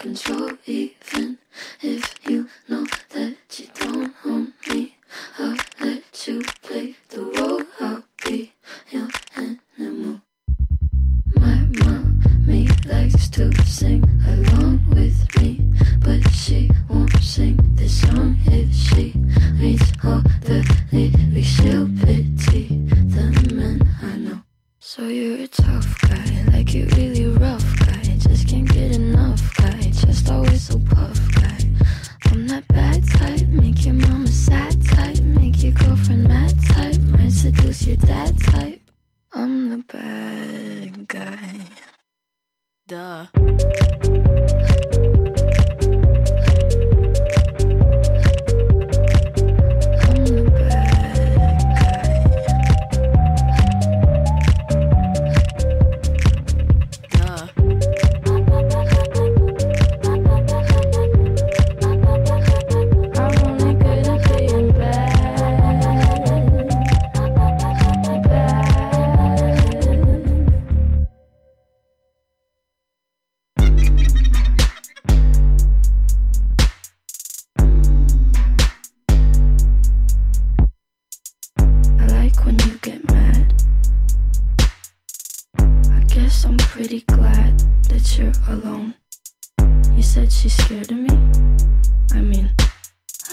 control E. was your dad type. I'm the bad guy. Duh. Alone. You said she's scared of me? I mean,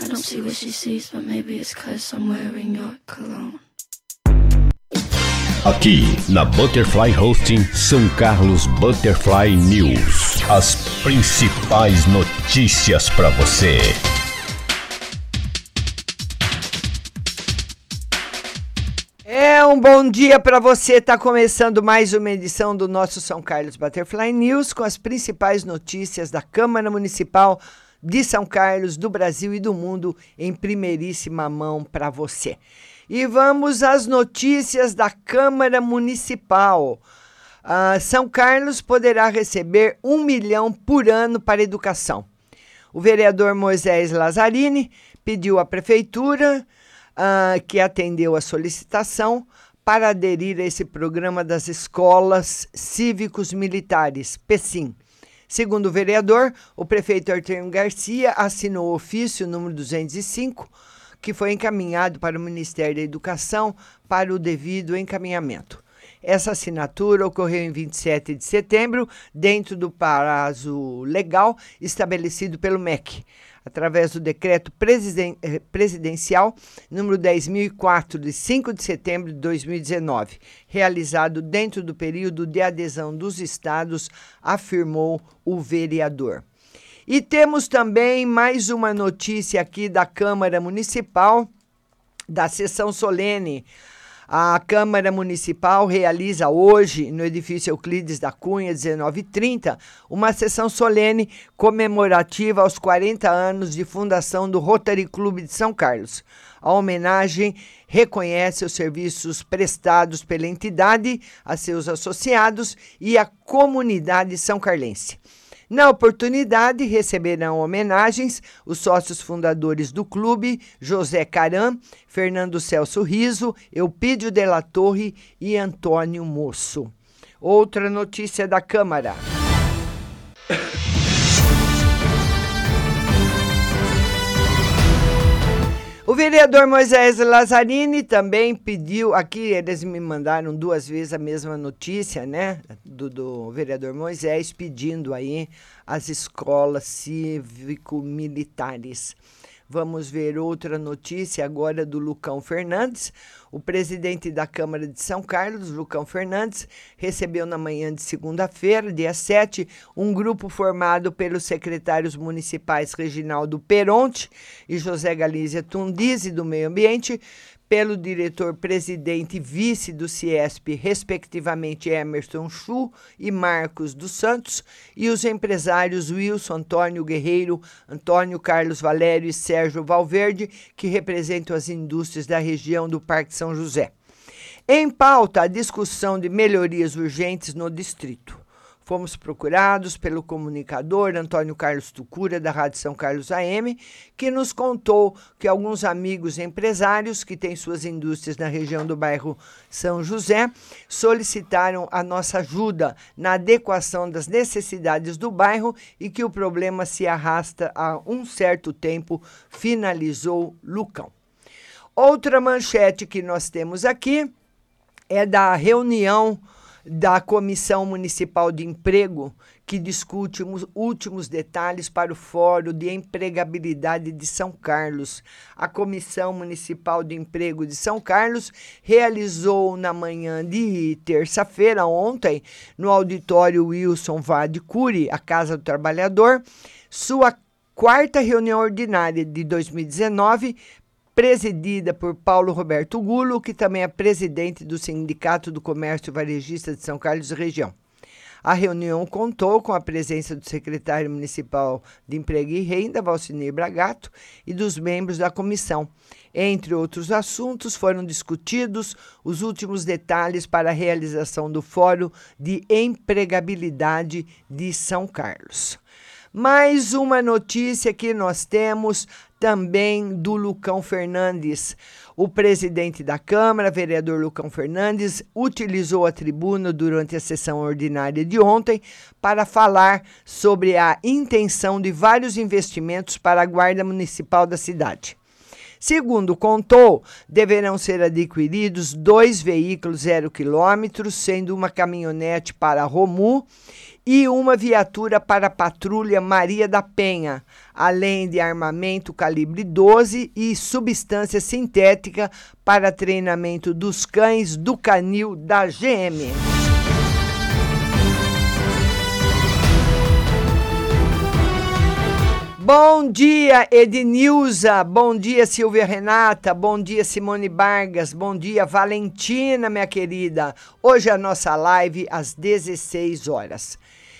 I don't see what she sees, but maybe it's cause I'm wearing your cologne. Aqui na Butterfly Hosting São Carlos Butterfly News. As principais notícias para você. Um bom dia para você. Está começando mais uma edição do nosso São Carlos Butterfly News com as principais notícias da Câmara Municipal de São Carlos, do Brasil e do mundo em primeiríssima mão para você. E vamos às notícias da Câmara Municipal. Uh, São Carlos poderá receber um milhão por ano para educação. O vereador Moisés Lazzarini pediu à prefeitura uh, que atendeu a solicitação para aderir a esse programa das escolas cívicos militares, PECIM. Segundo o vereador, o prefeito Arthur Garcia assinou o ofício número 205, que foi encaminhado para o Ministério da Educação para o devido encaminhamento. Essa assinatura ocorreu em 27 de setembro, dentro do prazo legal estabelecido pelo MEC através do decreto eh, presidencial número 10.004, de 5 de setembro de 2019, realizado dentro do período de adesão dos estados, afirmou o vereador. E temos também mais uma notícia aqui da Câmara Municipal, da sessão solene a Câmara Municipal realiza hoje, no edifício Euclides da Cunha, 1930, uma sessão solene comemorativa aos 40 anos de fundação do Rotary Clube de São Carlos. A homenagem reconhece os serviços prestados pela entidade a seus associados e à comunidade são carlense. Na oportunidade, receberão homenagens os sócios fundadores do clube, José Caram, Fernando Celso Riso, Eupídio la Torre e Antônio Moço. Outra notícia da Câmara. Vereador Moisés Lazzarini também pediu, aqui eles me mandaram duas vezes a mesma notícia, né, do, do vereador Moisés, pedindo aí as escolas cívico-militares. Vamos ver outra notícia agora do Lucão Fernandes. O presidente da Câmara de São Carlos, Lucão Fernandes, recebeu na manhã de segunda-feira, dia 7, um grupo formado pelos secretários municipais Reginaldo Peronte e José Galícia Tundizi, do Meio Ambiente, pelo diretor-presidente e vice do CIESP, respectivamente Emerson Chu e Marcos dos Santos, e os empresários Wilson Antônio Guerreiro, Antônio Carlos Valério e Sérgio Valverde, que representam as indústrias da região do Parque São José. Em pauta, a discussão de melhorias urgentes no distrito. Fomos procurados pelo comunicador Antônio Carlos Tucura, da Rádio São Carlos AM, que nos contou que alguns amigos empresários que têm suas indústrias na região do bairro São José solicitaram a nossa ajuda na adequação das necessidades do bairro e que o problema se arrasta há um certo tempo, finalizou Lucão. Outra manchete que nós temos aqui é da reunião da Comissão Municipal de Emprego, que discute os últimos detalhes para o Fórum de Empregabilidade de São Carlos. A Comissão Municipal de Emprego de São Carlos realizou na manhã de terça-feira, ontem, no auditório Wilson Vade Cury, a Casa do Trabalhador, sua quarta reunião ordinária de 2019 presidida por Paulo Roberto Gulo, que também é presidente do Sindicato do Comércio Varejista de São Carlos e Região. A reunião contou com a presença do secretário municipal de Emprego e Renda, Valcinei Bragato, e dos membros da comissão. Entre outros assuntos, foram discutidos os últimos detalhes para a realização do Fórum de Empregabilidade de São Carlos. Mais uma notícia que nós temos também do Lucão Fernandes. O presidente da Câmara, vereador Lucão Fernandes, utilizou a tribuna durante a sessão ordinária de ontem para falar sobre a intenção de vários investimentos para a Guarda Municipal da cidade. Segundo contou, deverão ser adquiridos dois veículos zero quilômetros, sendo uma caminhonete para Romu e uma viatura para a patrulha Maria da Penha, além de armamento calibre 12 e substância sintética para treinamento dos cães do canil da GM. Bom dia, Ednilza. Bom dia, Silvia Renata. Bom dia, Simone Vargas. Bom dia, Valentina, minha querida. Hoje é a nossa live às 16 horas.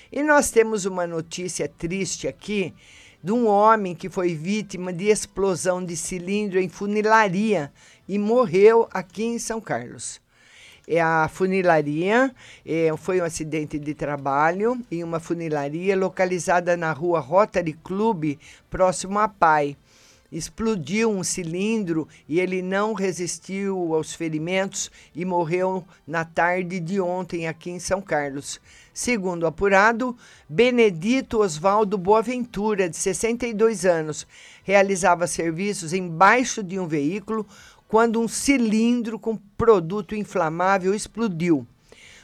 E nós temos uma notícia triste aqui de um homem que foi vítima de explosão de cilindro em funilaria e morreu aqui em São Carlos é a funilaria. É, foi um acidente de trabalho em uma funilaria localizada na rua Rotary Club, próximo a Pai. Explodiu um cilindro e ele não resistiu aos ferimentos e morreu na tarde de ontem aqui em São Carlos. Segundo apurado, Benedito Oswaldo Boaventura, de 62 anos, realizava serviços embaixo de um veículo quando um cilindro com produto inflamável explodiu.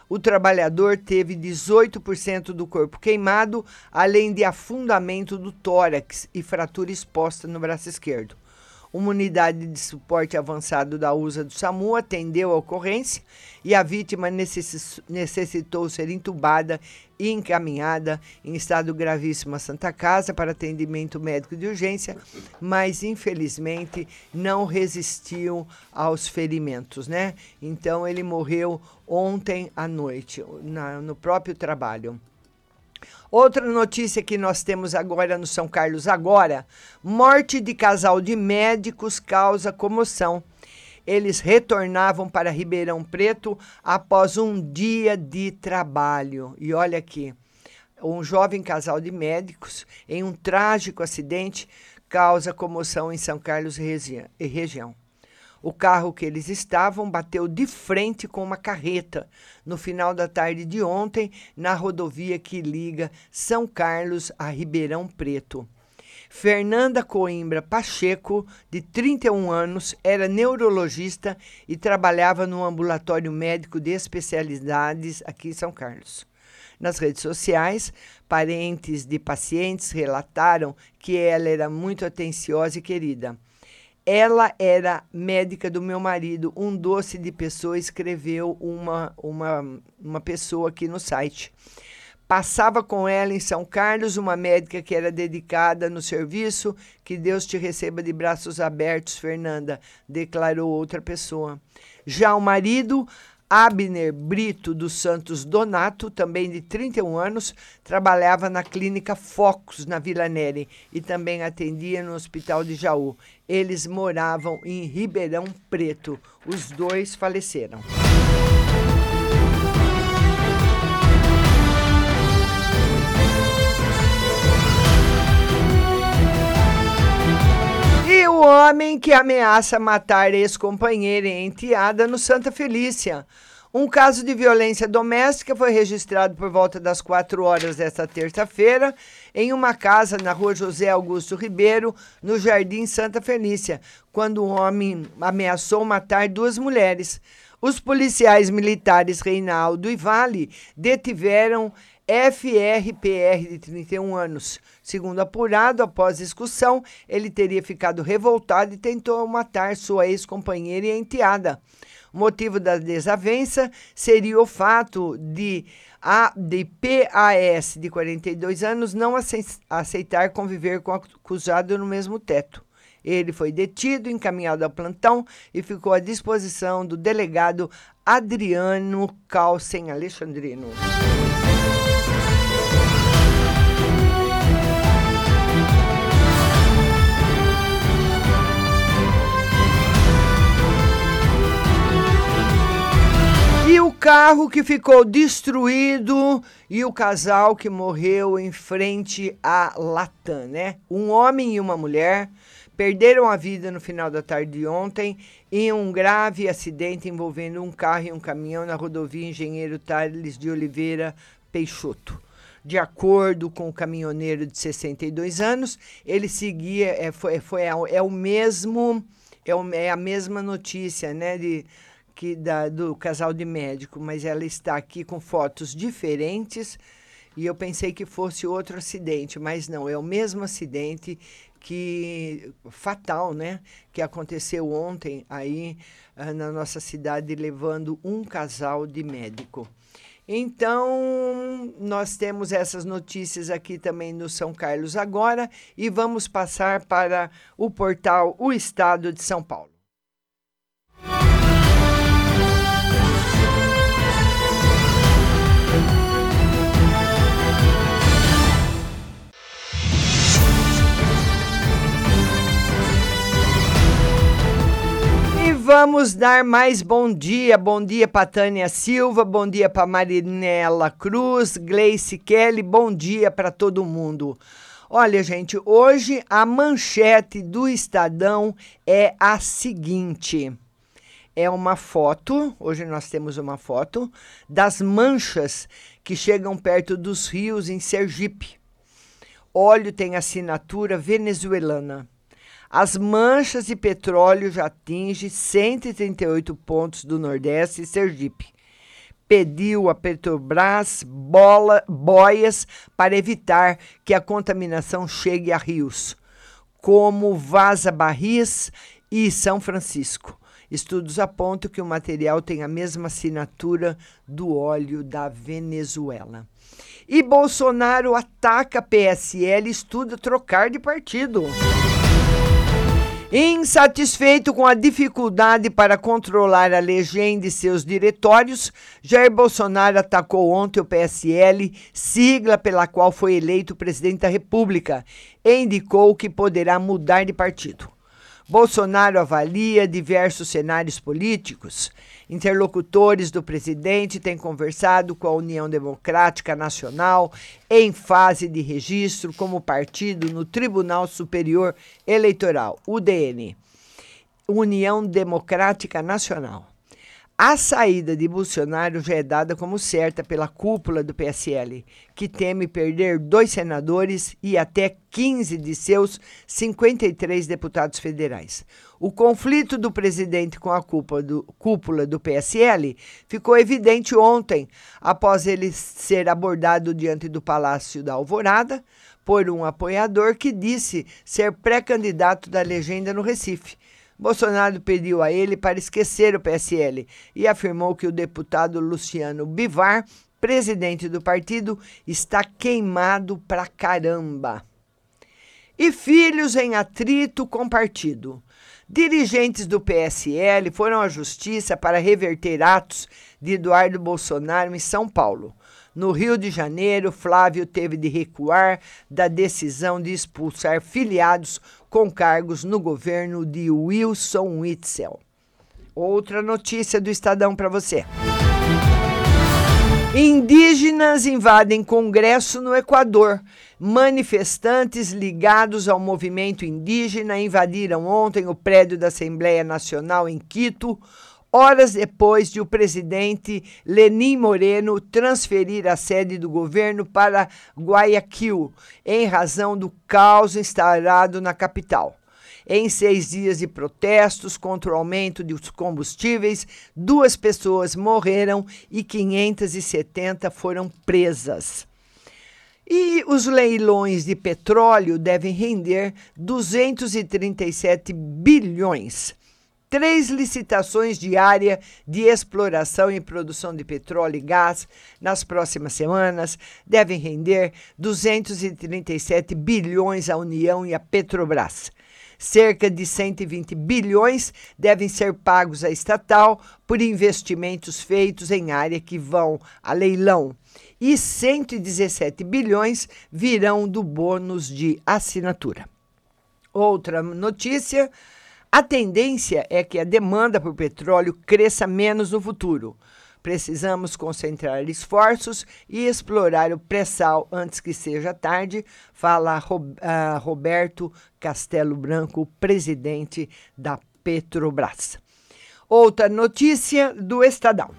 O trabalhador teve 18% do corpo queimado, além de afundamento do tórax e fratura exposta no braço esquerdo. Uma unidade de suporte avançado da USA do SAMU atendeu a ocorrência e a vítima necessitou ser entubada e encaminhada em estado gravíssimo à Santa Casa para atendimento médico de urgência, mas infelizmente não resistiu aos ferimentos, né? Então ele morreu ontem à noite, na, no próprio trabalho. Outra notícia que nós temos agora no São Carlos agora, morte de casal de médicos causa comoção. Eles retornavam para Ribeirão Preto após um dia de trabalho. E olha aqui, um jovem casal de médicos em um trágico acidente causa comoção em São Carlos e região. O carro que eles estavam bateu de frente com uma carreta no final da tarde de ontem na rodovia que liga São Carlos a Ribeirão Preto. Fernanda Coimbra Pacheco, de 31 anos, era neurologista e trabalhava no ambulatório médico de especialidades aqui em São Carlos. Nas redes sociais, parentes de pacientes relataram que ela era muito atenciosa e querida. Ela era médica do meu marido. Um doce de pessoa escreveu uma, uma, uma pessoa aqui no site. Passava com ela em São Carlos uma médica que era dedicada no serviço. Que Deus te receba de braços abertos, Fernanda, declarou outra pessoa. Já o marido Abner Brito dos Santos Donato, também de 31 anos, trabalhava na clínica Focus, na Vila Neri, e também atendia no Hospital de Jaú. Eles moravam em Ribeirão Preto. Os dois faleceram. Homem que ameaça matar ex-companheira e enteada no Santa Felícia. Um caso de violência doméstica foi registrado por volta das 4 horas desta terça-feira em uma casa na rua José Augusto Ribeiro, no Jardim Santa Felícia, quando um homem ameaçou matar duas mulheres. Os policiais militares Reinaldo e Vale detiveram FRPR de 31 anos. Segundo apurado, após discussão, ele teria ficado revoltado e tentou matar sua ex-companheira e enteada. O motivo da desavença seria o fato de a de PAS de 42 anos não aceitar conviver com o acusado no mesmo teto. Ele foi detido, encaminhado ao plantão e ficou à disposição do delegado Adriano Calcem Alexandrino. Carro que ficou destruído e o casal que morreu em frente à Latam, né? Um homem e uma mulher perderam a vida no final da tarde de ontem em um grave acidente envolvendo um carro e um caminhão na rodovia Engenheiro Tales de Oliveira Peixoto. De acordo com o caminhoneiro de 62 anos, ele seguia, é, foi, foi, é o mesmo é, é a mesma notícia, né? De, que da, do casal de médico, mas ela está aqui com fotos diferentes e eu pensei que fosse outro acidente, mas não, é o mesmo acidente que fatal, né, que aconteceu ontem aí uh, na nossa cidade levando um casal de médico. Então, nós temos essas notícias aqui também no São Carlos agora e vamos passar para o portal O Estado de São Paulo. Vamos dar mais bom dia. Bom dia para Tânia Silva, bom dia para Marinela Cruz, Gleice Kelly, bom dia para todo mundo. Olha, gente, hoje a manchete do Estadão é a seguinte: é uma foto, hoje nós temos uma foto, das manchas que chegam perto dos rios em Sergipe. Óleo tem assinatura venezuelana. As manchas de petróleo já atingem 138 pontos do Nordeste e Sergipe. Pediu a Petrobras bola, boias para evitar que a contaminação chegue a rios, como Vaza Barris e São Francisco. Estudos apontam que o material tem a mesma assinatura do óleo da Venezuela. E Bolsonaro ataca PSL e estuda trocar de partido. Insatisfeito com a dificuldade para controlar a legenda e seus diretórios, Jair Bolsonaro atacou ontem o PSL, sigla pela qual foi eleito presidente da República, e indicou que poderá mudar de partido. Bolsonaro avalia diversos cenários políticos. Interlocutores do presidente têm conversado com a União Democrática Nacional em fase de registro como partido no Tribunal Superior Eleitoral, UDN. União Democrática Nacional. A saída de Bolsonaro já é dada como certa pela cúpula do PSL, que teme perder dois senadores e até 15 de seus 53 deputados federais. O conflito do presidente com a cúpula do, cúpula do PSL ficou evidente ontem, após ele ser abordado diante do Palácio da Alvorada por um apoiador que disse ser pré-candidato da legenda no Recife Bolsonaro pediu a ele para esquecer o PSL e afirmou que o deputado Luciano Bivar, presidente do partido, está queimado pra caramba. E filhos em atrito com partido. Dirigentes do PSL foram à justiça para reverter atos de Eduardo Bolsonaro em São Paulo. No Rio de Janeiro, Flávio teve de recuar da decisão de expulsar filiados com cargos no governo de Wilson Witzel. Outra notícia do Estadão para você. Indígenas invadem Congresso no Equador. Manifestantes ligados ao movimento indígena invadiram ontem o prédio da Assembleia Nacional em Quito, horas depois de o presidente Lenin Moreno transferir a sede do governo para Guayaquil, em razão do caos instalado na capital. Em seis dias de protestos contra o aumento dos combustíveis, duas pessoas morreram e 570 foram presas. E os leilões de petróleo devem render 237 bilhões três licitações de área de exploração e produção de petróleo e gás nas próximas semanas devem render 237 bilhões à União e à Petrobras. Cerca de 120 bilhões devem ser pagos à estatal por investimentos feitos em área que vão a leilão. E 117 bilhões virão do bônus de assinatura. Outra notícia: a tendência é que a demanda por petróleo cresça menos no futuro. Precisamos concentrar esforços e explorar o pré-sal antes que seja tarde, fala uh, Roberto Castelo Branco, presidente da Petrobras. Outra notícia do Estadão.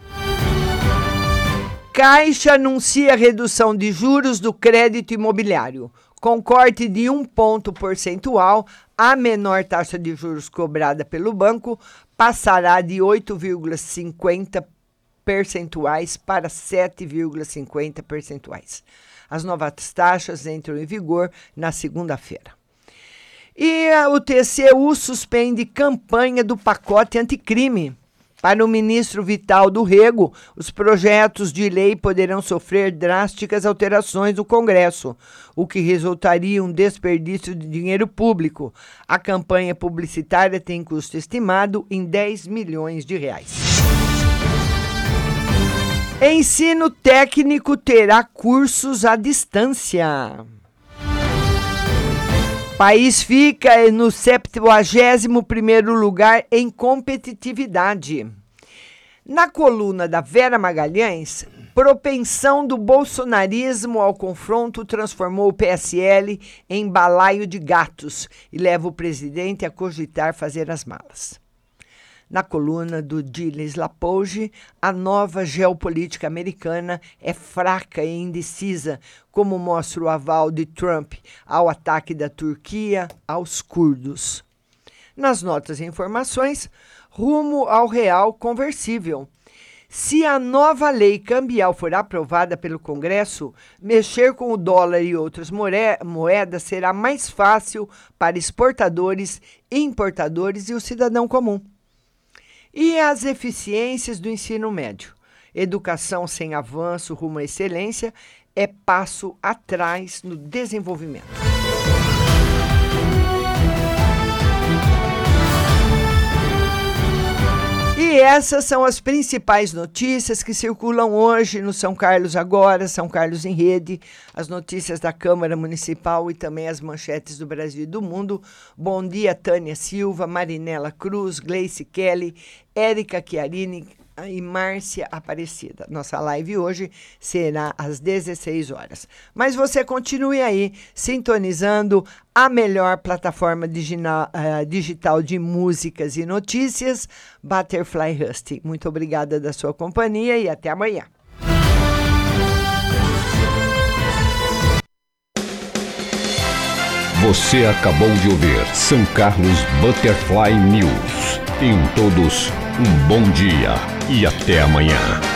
Caixa anuncia redução de juros do crédito imobiliário. Com corte de um ponto percentual, a menor taxa de juros cobrada pelo banco passará de 8,50 percentuais para 7,50 percentuais. As novas taxas entram em vigor na segunda-feira. E o TCU suspende campanha do pacote anticrime. Para o ministro Vital do Rego, os projetos de lei poderão sofrer drásticas alterações no Congresso, o que resultaria em um desperdício de dinheiro público. A campanha publicitária tem custo estimado em 10 milhões de reais. Ensino técnico terá cursos à distância. País fica no 71º lugar em competitividade. Na coluna da Vera Magalhães, propensão do bolsonarismo ao confronto transformou o PSL em balaio de gatos e leva o presidente a cogitar fazer as malas. Na coluna do Gilles Lapouge, a nova geopolítica americana é fraca e indecisa, como mostra o aval de Trump ao ataque da Turquia aos curdos. Nas notas e informações, rumo ao real conversível. Se a nova lei cambial for aprovada pelo Congresso, mexer com o dólar e outras moedas será mais fácil para exportadores, importadores e o cidadão comum. E as eficiências do ensino médio. Educação sem avanço rumo à excelência é passo atrás no desenvolvimento. E essas são as principais notícias que circulam hoje no São Carlos Agora, São Carlos em Rede, as notícias da Câmara Municipal e também as manchetes do Brasil e do mundo. Bom dia, Tânia Silva, Marinela Cruz, Gleice Kelly, Érica Chiarini, e Márcia Aparecida. Nossa live hoje será às 16 horas. Mas você continue aí sintonizando a melhor plataforma digital, eh, digital de músicas e notícias, Butterfly Husting. Muito obrigada da sua companhia e até amanhã. Você acabou de ouvir São Carlos Butterfly News. Tenham todos um bom dia e até amanhã.